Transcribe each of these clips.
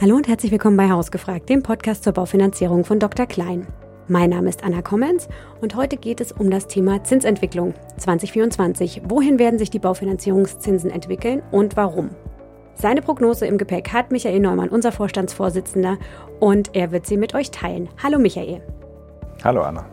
Hallo und herzlich willkommen bei Hausgefragt, dem Podcast zur Baufinanzierung von Dr. Klein. Mein Name ist Anna Kommens und heute geht es um das Thema Zinsentwicklung 2024. Wohin werden sich die Baufinanzierungszinsen entwickeln und warum? Seine Prognose im Gepäck hat Michael Neumann, unser Vorstandsvorsitzender, und er wird sie mit euch teilen. Hallo Michael. Hallo Anna.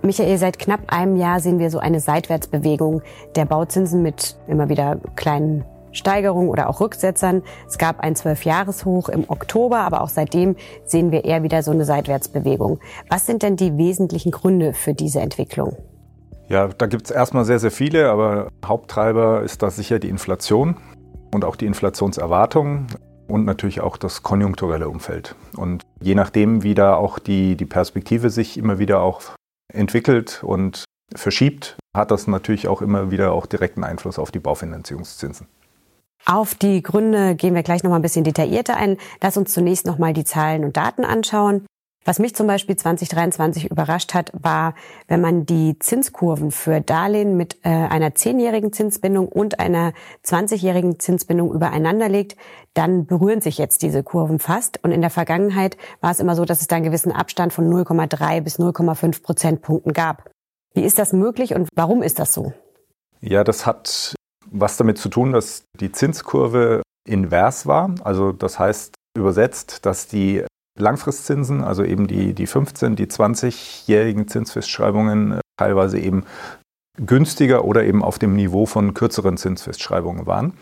Michael, seit knapp einem Jahr sehen wir so eine Seitwärtsbewegung der Bauzinsen mit immer wieder kleinen Steigerungen oder auch Rücksetzern. Es gab ein Zwölfjahreshoch im Oktober, aber auch seitdem sehen wir eher wieder so eine Seitwärtsbewegung. Was sind denn die wesentlichen Gründe für diese Entwicklung? Ja, da gibt es erstmal sehr, sehr viele, aber Haupttreiber ist da sicher die Inflation und auch die Inflationserwartungen und natürlich auch das konjunkturelle Umfeld. Und je nachdem, wie da auch die, die Perspektive sich immer wieder auch entwickelt und verschiebt, hat das natürlich auch immer wieder auch direkten Einfluss auf die Baufinanzierungszinsen. Auf die Gründe gehen wir gleich noch mal ein bisschen detaillierter ein. Lass uns zunächst noch mal die Zahlen und Daten anschauen. Was mich zum Beispiel 2023 überrascht hat, war, wenn man die Zinskurven für Darlehen mit äh, einer zehnjährigen Zinsbindung und einer 20-jährigen Zinsbindung übereinander legt, dann berühren sich jetzt diese Kurven fast. Und in der Vergangenheit war es immer so, dass es da einen gewissen Abstand von 0,3 bis 0,5 Prozentpunkten gab. Wie ist das möglich und warum ist das so? Ja, das hat was damit zu tun, dass die Zinskurve invers war. Also das heißt übersetzt, dass die Langfristzinsen, also eben die, die 15, die 20-jährigen Zinsfestschreibungen äh, teilweise eben günstiger oder eben auf dem Niveau von kürzeren Zinsfestschreibungen waren.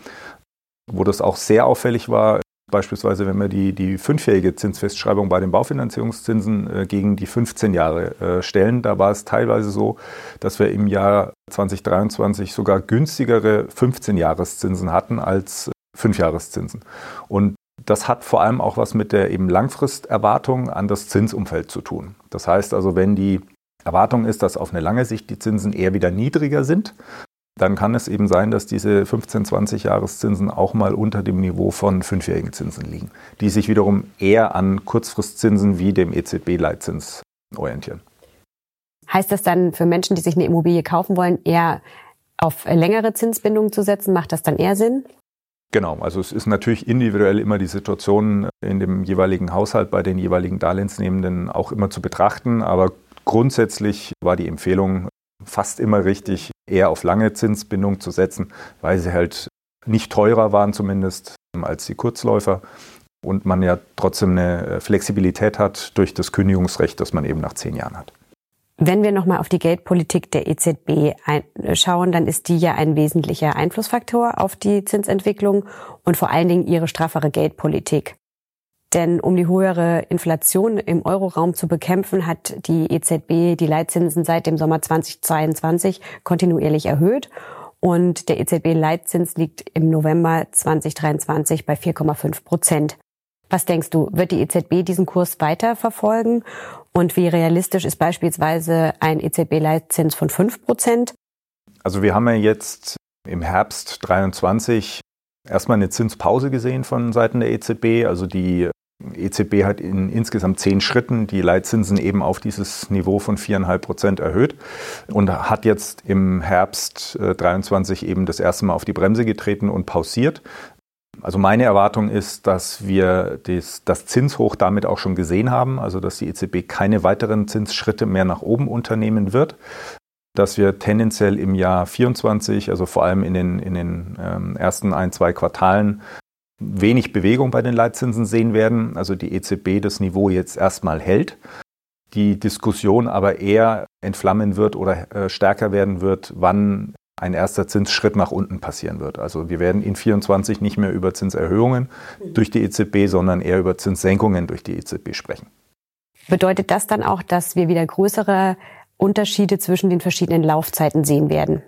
Wo das auch sehr auffällig war, Beispielsweise, wenn wir die, die fünfjährige Zinsfestschreibung bei den Baufinanzierungszinsen äh, gegen die 15 Jahre äh, stellen, da war es teilweise so, dass wir im Jahr 2023 sogar günstigere 15-Jahreszinsen hatten als 5-Jahreszinsen. Und das hat vor allem auch was mit der eben Langfristerwartung an das Zinsumfeld zu tun. Das heißt also, wenn die Erwartung ist, dass auf eine lange Sicht die Zinsen eher wieder niedriger sind, dann kann es eben sein, dass diese 15, 20 Jahreszinsen auch mal unter dem Niveau von fünfjährigen Zinsen liegen, die sich wiederum eher an Kurzfristzinsen wie dem EZB-Leitzins orientieren. Heißt das dann für Menschen, die sich eine Immobilie kaufen wollen, eher auf längere Zinsbindungen zu setzen? Macht das dann eher Sinn? Genau, also es ist natürlich individuell immer die Situation in dem jeweiligen Haushalt bei den jeweiligen Darlehensnehmenden auch immer zu betrachten, aber grundsätzlich war die Empfehlung, fast immer richtig, eher auf lange Zinsbindung zu setzen, weil sie halt nicht teurer waren zumindest als die Kurzläufer und man ja trotzdem eine Flexibilität hat durch das Kündigungsrecht, das man eben nach zehn Jahren hat. Wenn wir nochmal auf die Geldpolitik der EZB schauen, dann ist die ja ein wesentlicher Einflussfaktor auf die Zinsentwicklung und vor allen Dingen ihre straffere Geldpolitik. Denn um die höhere Inflation im Euroraum zu bekämpfen, hat die EZB die Leitzinsen seit dem Sommer 2022 kontinuierlich erhöht. Und der EZB-Leitzins liegt im November 2023 bei 4,5 Prozent. Was denkst du, wird die EZB diesen Kurs weiter verfolgen? Und wie realistisch ist beispielsweise ein EZB-Leitzins von 5 Prozent? Also wir haben ja jetzt im Herbst 23 erstmal eine Zinspause gesehen von Seiten der EZB. Also die EZB hat in insgesamt zehn Schritten die Leitzinsen eben auf dieses Niveau von viereinhalb Prozent erhöht und hat jetzt im Herbst 23 eben das erste Mal auf die Bremse getreten und pausiert. Also meine Erwartung ist, dass wir das, das Zinshoch damit auch schon gesehen haben, also dass die EZB keine weiteren Zinsschritte mehr nach oben unternehmen wird dass wir tendenziell im Jahr 24, also vor allem in den, in den ähm, ersten ein, zwei Quartalen, wenig Bewegung bei den Leitzinsen sehen werden. Also die EZB das Niveau jetzt erstmal hält, die Diskussion aber eher entflammen wird oder äh, stärker werden wird, wann ein erster Zinsschritt nach unten passieren wird. Also wir werden in 24 nicht mehr über Zinserhöhungen durch die EZB, sondern eher über Zinssenkungen durch die EZB sprechen. Bedeutet das dann auch, dass wir wieder größere Unterschiede zwischen den verschiedenen Laufzeiten sehen werden?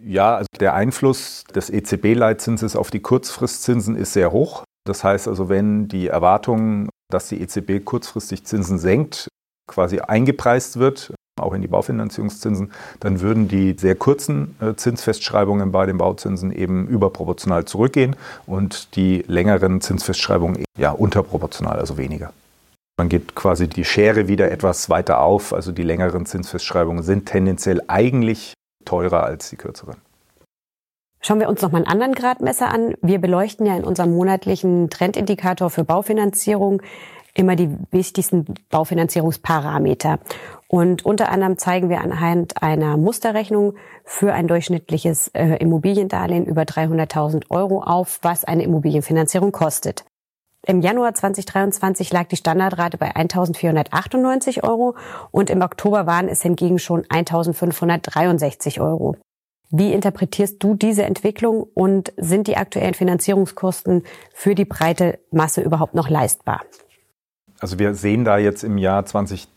Ja, also der Einfluss des EZB-Leitzinses auf die Kurzfristzinsen ist sehr hoch. Das heißt also, wenn die Erwartung, dass die EZB kurzfristig Zinsen senkt, quasi eingepreist wird, auch in die Baufinanzierungszinsen, dann würden die sehr kurzen äh, Zinsfestschreibungen bei den Bauzinsen eben überproportional zurückgehen und die längeren Zinsfestschreibungen ja unterproportional, also weniger. Man geht quasi die Schere wieder etwas weiter auf. Also die längeren Zinsfestschreibungen sind tendenziell eigentlich teurer als die kürzeren. Schauen wir uns noch mal einen anderen Gradmesser an. Wir beleuchten ja in unserem monatlichen Trendindikator für Baufinanzierung immer die wichtigsten Baufinanzierungsparameter. Und unter anderem zeigen wir anhand einer Musterrechnung für ein durchschnittliches äh, Immobiliendarlehen über 300.000 Euro auf, was eine Immobilienfinanzierung kostet. Im Januar 2023 lag die Standardrate bei 1.498 Euro und im Oktober waren es hingegen schon 1.563 Euro. Wie interpretierst du diese Entwicklung und sind die aktuellen Finanzierungskosten für die breite Masse überhaupt noch leistbar? Also wir sehen da jetzt im Jahr 2023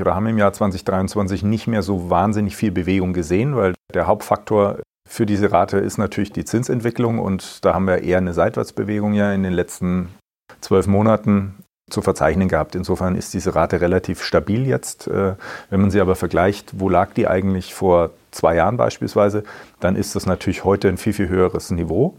oder haben im Jahr 2023 nicht mehr so wahnsinnig viel Bewegung gesehen, weil der Hauptfaktor für diese Rate ist natürlich die Zinsentwicklung und da haben wir eher eine Seitwärtsbewegung ja in den letzten zwölf Monaten zu verzeichnen gehabt. Insofern ist diese Rate relativ stabil jetzt. Äh, wenn man sie aber vergleicht, wo lag die eigentlich vor zwei Jahren beispielsweise, dann ist das natürlich heute ein viel, viel höheres Niveau.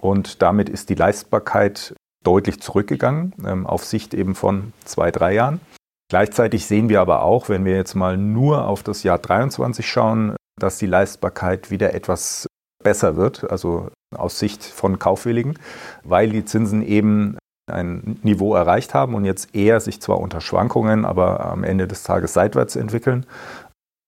Und damit ist die Leistbarkeit deutlich zurückgegangen, ähm, auf Sicht eben von zwei, drei Jahren. Gleichzeitig sehen wir aber auch, wenn wir jetzt mal nur auf das Jahr 23 schauen, dass die Leistbarkeit wieder etwas besser wird, also aus Sicht von Kaufwilligen, weil die Zinsen eben ein Niveau erreicht haben und jetzt eher sich zwar unter Schwankungen, aber am Ende des Tages seitwärts entwickeln.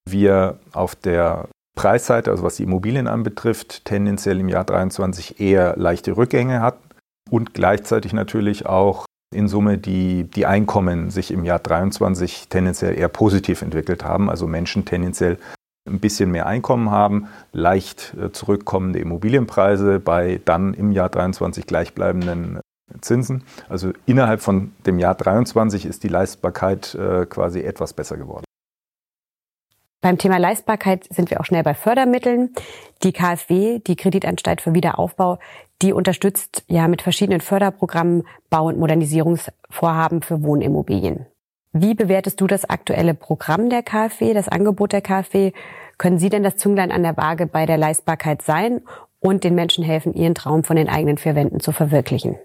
Wir auf der Preisseite, also was die Immobilien anbetrifft, tendenziell im Jahr 23 eher leichte Rückgänge hatten und gleichzeitig natürlich auch in Summe die, die Einkommen sich im Jahr 23 tendenziell eher positiv entwickelt haben, also Menschen tendenziell ein bisschen mehr Einkommen haben, leicht äh, zurückkommende Immobilienpreise bei dann im Jahr 23 gleichbleibenden Zinsen. Also innerhalb von dem Jahr 23 ist die Leistbarkeit äh, quasi etwas besser geworden. Beim Thema Leistbarkeit sind wir auch schnell bei Fördermitteln. Die KfW, die Kreditanstalt für Wiederaufbau, die unterstützt ja mit verschiedenen Förderprogrammen Bau- und Modernisierungsvorhaben für Wohnimmobilien. Wie bewertest du das aktuelle Programm der KfW, das Angebot der KfW? Können Sie denn das Zünglein an der Waage bei der Leistbarkeit sein und den Menschen helfen, ihren Traum von den eigenen vier Wänden zu verwirklichen?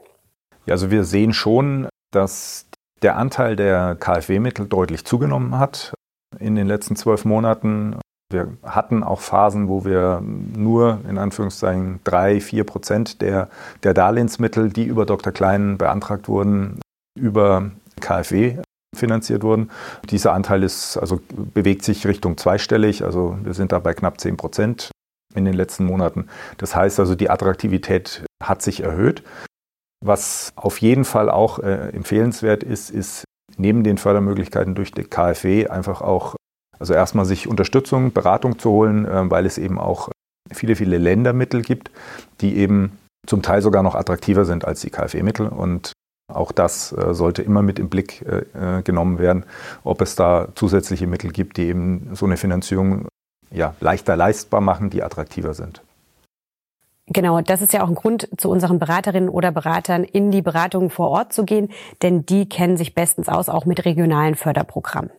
Ja, also wir sehen schon, dass der Anteil der KfW-Mittel deutlich zugenommen hat in den letzten zwölf Monaten. Wir hatten auch Phasen, wo wir nur in Anführungszeichen drei, vier Prozent der, der Darlehensmittel, die über Dr. Klein beantragt wurden, über KfW finanziert wurden. Dieser Anteil ist, also bewegt sich Richtung zweistellig, also wir sind da bei knapp 10 Prozent in den letzten Monaten. Das heißt also, die Attraktivität hat sich erhöht. Was auf jeden Fall auch äh, empfehlenswert ist, ist neben den Fördermöglichkeiten durch die KfW einfach auch, also erstmal sich Unterstützung, Beratung zu holen, äh, weil es eben auch viele, viele Ländermittel gibt, die eben zum Teil sogar noch attraktiver sind als die KfW-Mittel. Und auch das äh, sollte immer mit im Blick äh, äh, genommen werden, ob es da zusätzliche Mittel gibt, die eben so eine Finanzierung ja, leichter leistbar machen, die attraktiver sind. Genau, das ist ja auch ein Grund, zu unseren Beraterinnen oder Beratern in die Beratung vor Ort zu gehen, denn die kennen sich bestens aus, auch mit regionalen Förderprogrammen.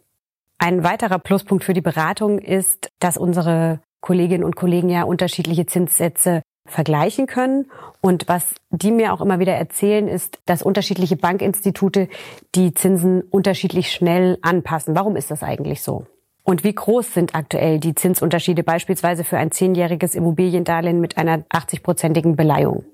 Ein weiterer Pluspunkt für die Beratung ist, dass unsere Kolleginnen und Kollegen ja unterschiedliche Zinssätze vergleichen können. Und was die mir auch immer wieder erzählen, ist, dass unterschiedliche Bankinstitute die Zinsen unterschiedlich schnell anpassen. Warum ist das eigentlich so? Und wie groß sind aktuell die Zinsunterschiede beispielsweise für ein zehnjähriges Immobiliendarlehen mit einer 80-prozentigen Beleihung?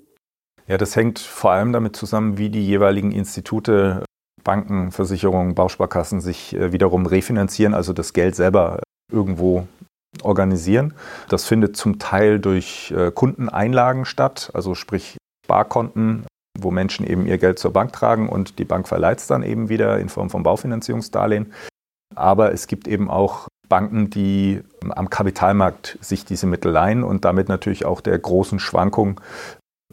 Ja, das hängt vor allem damit zusammen, wie die jeweiligen Institute, Banken, Versicherungen, Bausparkassen sich äh, wiederum refinanzieren, also das Geld selber irgendwo organisieren. Das findet zum Teil durch äh, Kundeneinlagen statt, also sprich Sparkonten, wo Menschen eben ihr Geld zur Bank tragen und die Bank verleiht es dann eben wieder in Form von Baufinanzierungsdarlehen. Aber es gibt eben auch Banken, die am Kapitalmarkt sich diese Mittel leihen und damit natürlich auch der großen Schwankung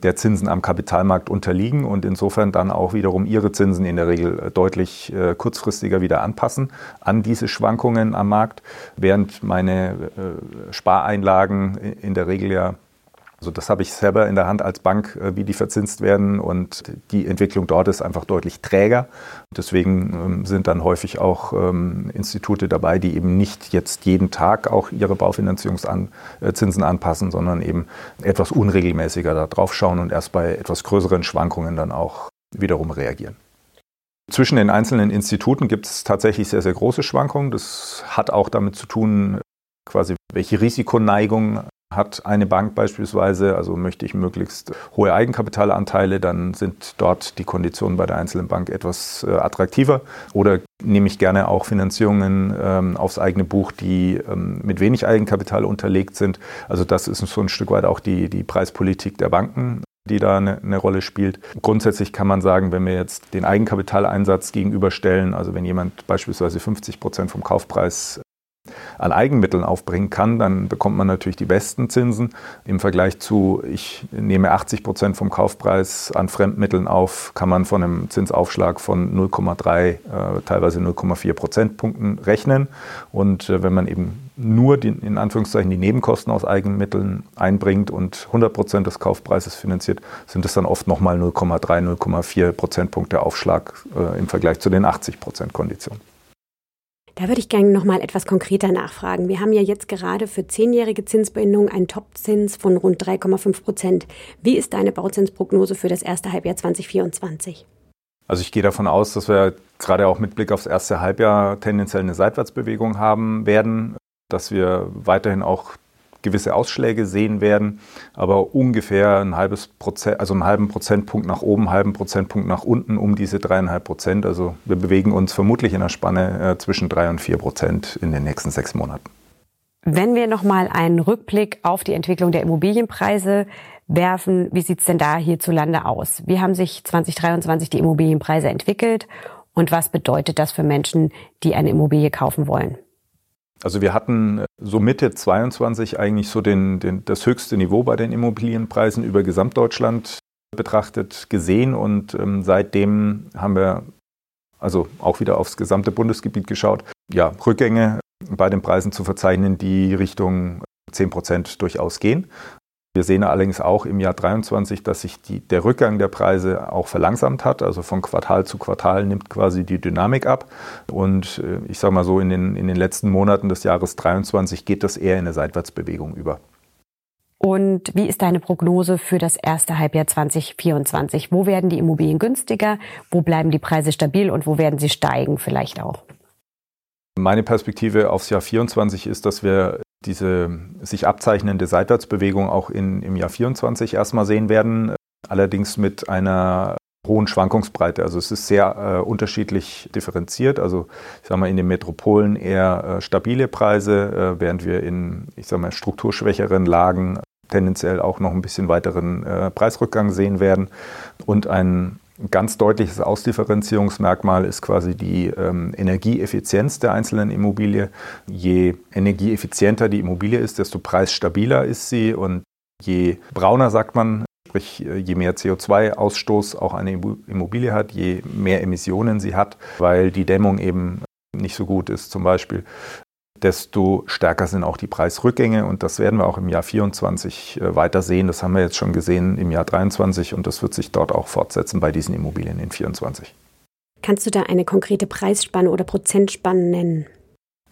der Zinsen am Kapitalmarkt unterliegen und insofern dann auch wiederum ihre Zinsen in der Regel äh, deutlich äh, kurzfristiger wieder anpassen an diese Schwankungen am Markt, während meine äh, Spareinlagen in der Regel ja also das habe ich selber in der Hand als Bank, äh, wie die verzinst werden und die Entwicklung dort ist einfach deutlich träger. Deswegen ähm, sind dann häufig auch ähm, Institute dabei, die eben nicht jetzt jeden Tag auch ihre Baufinanzierungszinsen anpassen, sondern eben etwas unregelmäßiger da drauf schauen und erst bei etwas größeren Schwankungen dann auch wiederum reagieren. Zwischen den einzelnen Instituten gibt es tatsächlich sehr, sehr große Schwankungen. Das hat auch damit zu tun, quasi welche Risikoneigung Hat eine Bank beispielsweise, also möchte ich möglichst hohe Eigenkapitalanteile, dann sind dort die Konditionen bei der einzelnen Bank etwas äh, attraktiver. Oder nehme ich gerne auch Finanzierungen ähm, aufs eigene Buch, die ähm, mit wenig Eigenkapital unterlegt sind. Also das ist so ein Stück weit auch die, die Preispolitik der Banken die da eine, eine, Rolle spielt. Grundsätzlich kann man sagen, wenn wir jetzt den Eigenkapitaleinsatz gegenüberstellen, also wenn jemand beispielsweise 50 Prozent vom Kaufpreis an Eigenmitteln aufbringen kann, dann bekommt man natürlich die besten Zinsen. Im Vergleich zu, ich nehme 80 Prozent vom Kaufpreis an Fremdmitteln auf, kann man von einem Zinsaufschlag von 0,3, äh, teilweise 0,4 Prozentpunkten rechnen. Und äh, wenn man eben nur die, in Anführungszeichen die Nebenkosten aus Eigenmitteln einbringt und 100 Prozent des Kaufpreises finanziert, sind es dann oft nochmal 0,3, 0,4 Prozentpunkte Aufschlag äh, im Vergleich zu den 80 Prozent Konditionen. Da würde ich gerne noch mal etwas konkreter nachfragen. Wir haben ja jetzt gerade für zehnjährige Zinsbindungen einen Topzins von rund 3,5 Prozent. Wie ist deine Bauzinsprognose für das erste Halbjahr 2024? Also ich gehe davon aus, dass wir gerade auch mit Blick aufs erste Halbjahr tendenziell eine Seitwärtsbewegung haben werden, dass wir weiterhin auch gewisse Ausschläge sehen werden, aber ungefähr ein halbes Prozent, also einen halben Prozentpunkt nach oben, halben Prozentpunkt nach unten um diese dreieinhalb Prozent. Also wir bewegen uns vermutlich in der Spanne äh, zwischen drei und vier Prozent in den nächsten sechs Monaten. Wenn wir nochmal einen Rückblick auf die Entwicklung der Immobilienpreise werfen, wie sieht es denn da hierzulande aus? Wie haben sich 2023 die Immobilienpreise entwickelt und was bedeutet das für Menschen, die eine Immobilie kaufen wollen? Also wir hatten äh, so Mitte 22 eigentlich so den, den, das höchste Niveau bei den Immobilienpreisen über Gesamtdeutschland betrachtet gesehen und ähm, seitdem haben wir also auch wieder aufs gesamte Bundesgebiet geschaut, ja, Rückgänge bei den Preisen zu verzeichnen, die Richtung 10 Prozent durchaus gehen. Wir sehen allerdings auch im Jahr 23, dass sich die, der Rückgang der Preise auch verlangsamt hat. Also von Quartal zu Quartal nimmt quasi die Dynamik ab. Und äh, ich sage mal so, in den, in den letzten Monaten des Jahres 23 geht das eher in eine Seitwärtsbewegung über. Und wie ist deine Prognose für das erste Halbjahr 2024? Wo werden die Immobilien günstiger? Wo bleiben die Preise stabil und wo werden sie steigen vielleicht auch? Meine Perspektive aufs Jahr 24 ist, dass wir diese sich abzeichnende Seitwärtsbewegung auch in, im Jahr 24 erstmal sehen werden, allerdings mit einer hohen Schwankungsbreite. Also es ist sehr äh, unterschiedlich differenziert. Also ich sage mal in den Metropolen eher äh, stabile Preise, äh, während wir in ich sage mal strukturschwächeren Lagen tendenziell auch noch ein bisschen weiteren äh, Preisrückgang sehen werden und ein ein ganz deutliches Ausdifferenzierungsmerkmal ist quasi die ähm, Energieeffizienz der einzelnen Immobilie. Je energieeffizienter die Immobilie ist, desto preisstabiler ist sie und je brauner, sagt man, sprich je mehr CO2-Ausstoß auch eine Immobilie hat, je mehr Emissionen sie hat, weil die Dämmung eben nicht so gut ist zum Beispiel, desto stärker sind auch die Preisrückgänge und das werden wir auch im Jahr 24 äh, weiter sehen. Das haben wir jetzt schon gesehen im Jahr 23 und das wird sich dort auch fortsetzen bei diesen Immobilien in 24. Kannst du da eine konkrete Preisspanne oder Prozentspanne nennen?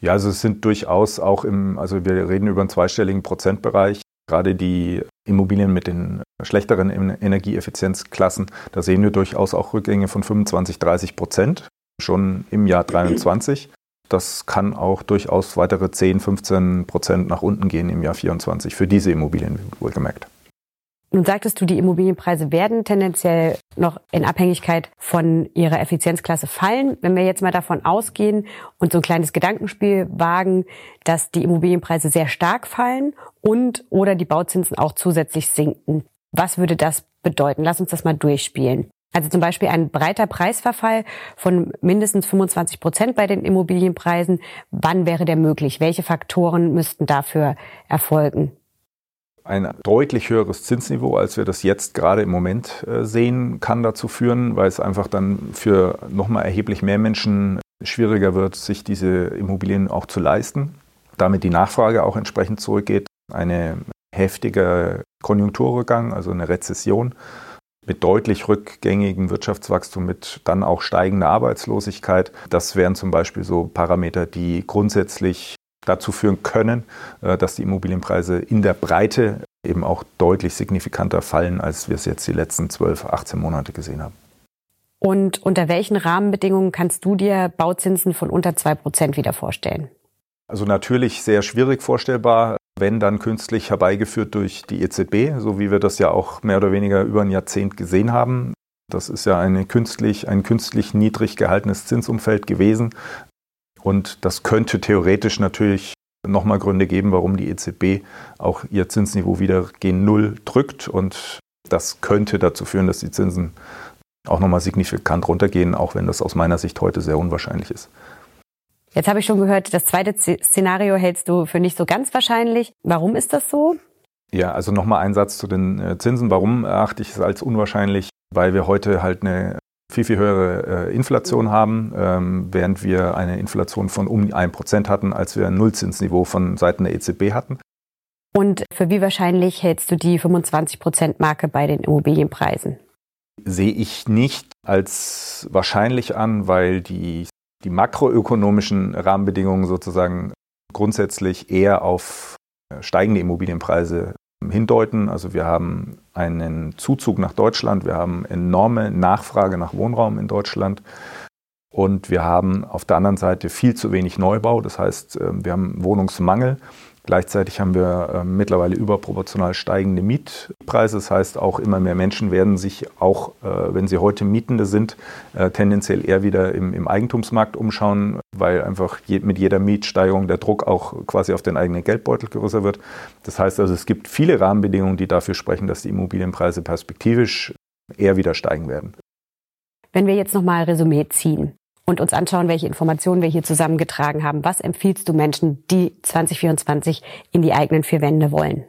Ja, also es sind durchaus auch im, also wir reden über einen zweistelligen Prozentbereich. Gerade die Immobilien mit den schlechteren Energieeffizienzklassen, da sehen wir durchaus auch Rückgänge von 25, 30 Prozent schon im Jahr 23. Das kann auch durchaus weitere 10, 15 Prozent nach unten gehen im Jahr 24 für diese Immobilien, wohlgemerkt. Nun sagtest du, die Immobilienpreise werden tendenziell noch in Abhängigkeit von ihrer Effizienzklasse fallen. Wenn wir jetzt mal davon ausgehen und so ein kleines Gedankenspiel wagen, dass die Immobilienpreise sehr stark fallen und oder die Bauzinsen auch zusätzlich sinken. Was würde das bedeuten? Lass uns das mal durchspielen. Also zum Beispiel ein breiter Preisverfall von mindestens 25 Prozent bei den Immobilienpreisen. Wann wäre der möglich? Welche Faktoren müssten dafür erfolgen? Ein deutlich höheres Zinsniveau, als wir das jetzt gerade im Moment äh, sehen, kann dazu führen, weil es einfach dann für nochmal erheblich mehr Menschen schwieriger wird, sich diese Immobilien auch zu leisten. Damit die Nachfrage auch entsprechend zurückgeht. Eine heftige Konjunkturrückgang, also eine Rezession, mit deutlich rückgängigem Wirtschaftswachstum, mit dann auch steigender Arbeitslosigkeit. Das wären zum Beispiel so Parameter, die grundsätzlich dazu führen können, äh, dass die Immobilienpreise in der Breite eben auch deutlich signifikanter fallen, als wir es jetzt die letzten 12, 18 Monate gesehen haben. Und unter welchen Rahmenbedingungen kannst du dir Bauzinsen von unter zwei Prozent wieder vorstellen? Also natürlich sehr schwierig vorstellbar. Wenn dann künstlich herbeigeführt durch die EZB, so wie wir das ja auch mehr oder weniger über ein Jahrzehnt gesehen haben. Das ist ja eine künstlich, ein künstlich niedrig gehaltenes Zinsumfeld gewesen. Und das könnte theoretisch natürlich nochmal Gründe geben, warum die EZB auch ihr Zinsniveau wieder gen Null drückt. Und das könnte dazu führen, dass die Zinsen auch nochmal signifikant runtergehen, auch wenn das aus meiner Sicht heute sehr unwahrscheinlich ist. Jetzt habe ich schon gehört, das zweite Szenario hältst du für nicht so ganz wahrscheinlich. Warum ist das so? Ja, also nochmal ein Satz zu den äh, Zinsen. Warum erachte ich es als unwahrscheinlich? Weil wir heute halt eine viel, viel höhere äh, Inflation haben, ähm, während wir eine Inflation von um ein Prozent hatten, als wir ein Nullzinsniveau von Seiten der EZB hatten. Und für wie wahrscheinlich hältst du die 25-Prozent-Marke bei den Immobilienpreisen? Sehe ich nicht als wahrscheinlich an, weil die, die makroökonomischen Rahmenbedingungen sozusagen grundsätzlich eher auf äh, steigende Immobilienpreise hindeuten. Also wir haben einen Zuzug nach Deutschland, wir haben enorme Nachfrage nach Wohnraum in Deutschland und wir haben auf der anderen Seite viel zu wenig Neubau. Das heißt, ähm, wir haben Wohnungsmangel. Gleichzeitig haben wir äh, mittlerweile überproportional steigende Mietpreise. Das heißt, auch immer mehr Menschen werden sich auch, äh, wenn sie heute Mietende sind, äh, tendenziell eher wieder im, im Eigentumsmarkt umschauen, weil einfach mit jeder Mietsteigerung der Druck auch quasi auf den eigenen Geldbeutel größer wird. Das heißt also, es gibt viele Rahmenbedingungen, die dafür sprechen, dass die Immobilienpreise perspektivisch eher wieder steigen werden. Wenn wir jetzt nochmal Resümee ziehen, und uns anschauen, welche Informationen wir hier zusammengetragen haben. Was empfiehlst du Menschen, die 2024 in die eigenen vier Wände wollen?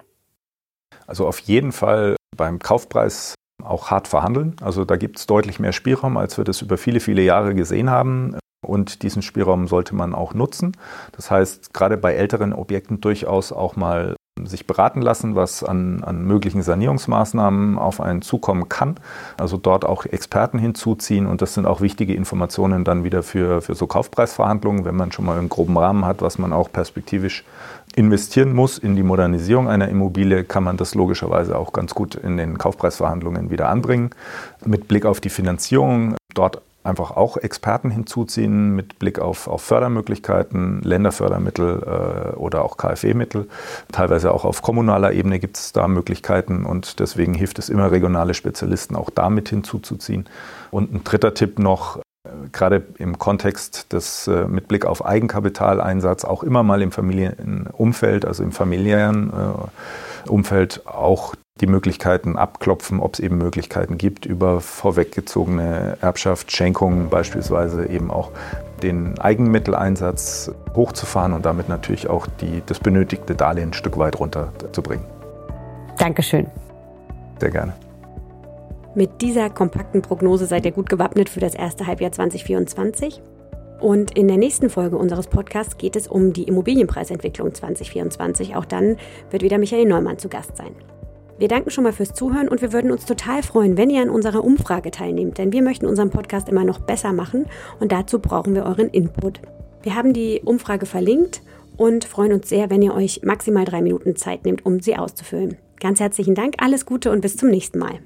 Also auf jeden Fall beim Kaufpreis auch hart verhandeln. Also da gibt es deutlich mehr Spielraum, als wir das über viele, viele Jahre gesehen haben. Und diesen Spielraum sollte man auch nutzen. Das heißt, gerade bei älteren Objekten durchaus auch mal sich beraten lassen, was an, an möglichen Sanierungsmaßnahmen auf einen zukommen kann. Also dort auch Experten hinzuziehen und das sind auch wichtige Informationen dann wieder für, für so Kaufpreisverhandlungen, wenn man schon mal einen groben Rahmen hat, was man auch perspektivisch investieren muss in die Modernisierung einer Immobilie, kann man das logischerweise auch ganz gut in den Kaufpreisverhandlungen wieder anbringen. Mit Blick auf die Finanzierung dort einfach auch Experten hinzuziehen mit Blick auf, auf Fördermöglichkeiten, Länderfördermittel äh, oder auch KfW-Mittel. Teilweise auch auf kommunaler Ebene gibt es da Möglichkeiten und deswegen hilft es immer, regionale Spezialisten auch damit hinzuzuziehen. Und ein dritter Tipp noch, äh, gerade im Kontext des äh, mit Blick auf Eigenkapitaleinsatz auch immer mal im Familienumfeld, also im familiären äh, Umfeld auch die Möglichkeiten abklopfen, ob es eben Möglichkeiten gibt, über vorweggezogene Erbschaft, Schenkungen beispielsweise eben auch den Eigenmitteleinsatz hochzufahren und damit natürlich auch die, das benötigte Darlehen ein Stück weit runterzubringen. Dankeschön. Sehr gerne. Mit dieser kompakten Prognose seid ihr gut gewappnet für das erste Halbjahr 2024. Und in der nächsten Folge unseres Podcasts geht es um die Immobilienpreisentwicklung 2024. Auch dann wird wieder Michael Neumann zu Gast sein. Wir danken schon mal fürs Zuhören und wir würden uns total freuen, wenn ihr an unserer Umfrage teilnehmt, denn wir möchten unseren Podcast immer noch besser machen und dazu brauchen wir euren Input. Wir haben die Umfrage verlinkt und freuen uns sehr, wenn ihr euch maximal drei Minuten Zeit nehmt, um sie auszufüllen. Ganz herzlichen Dank, alles Gute und bis zum nächsten Mal.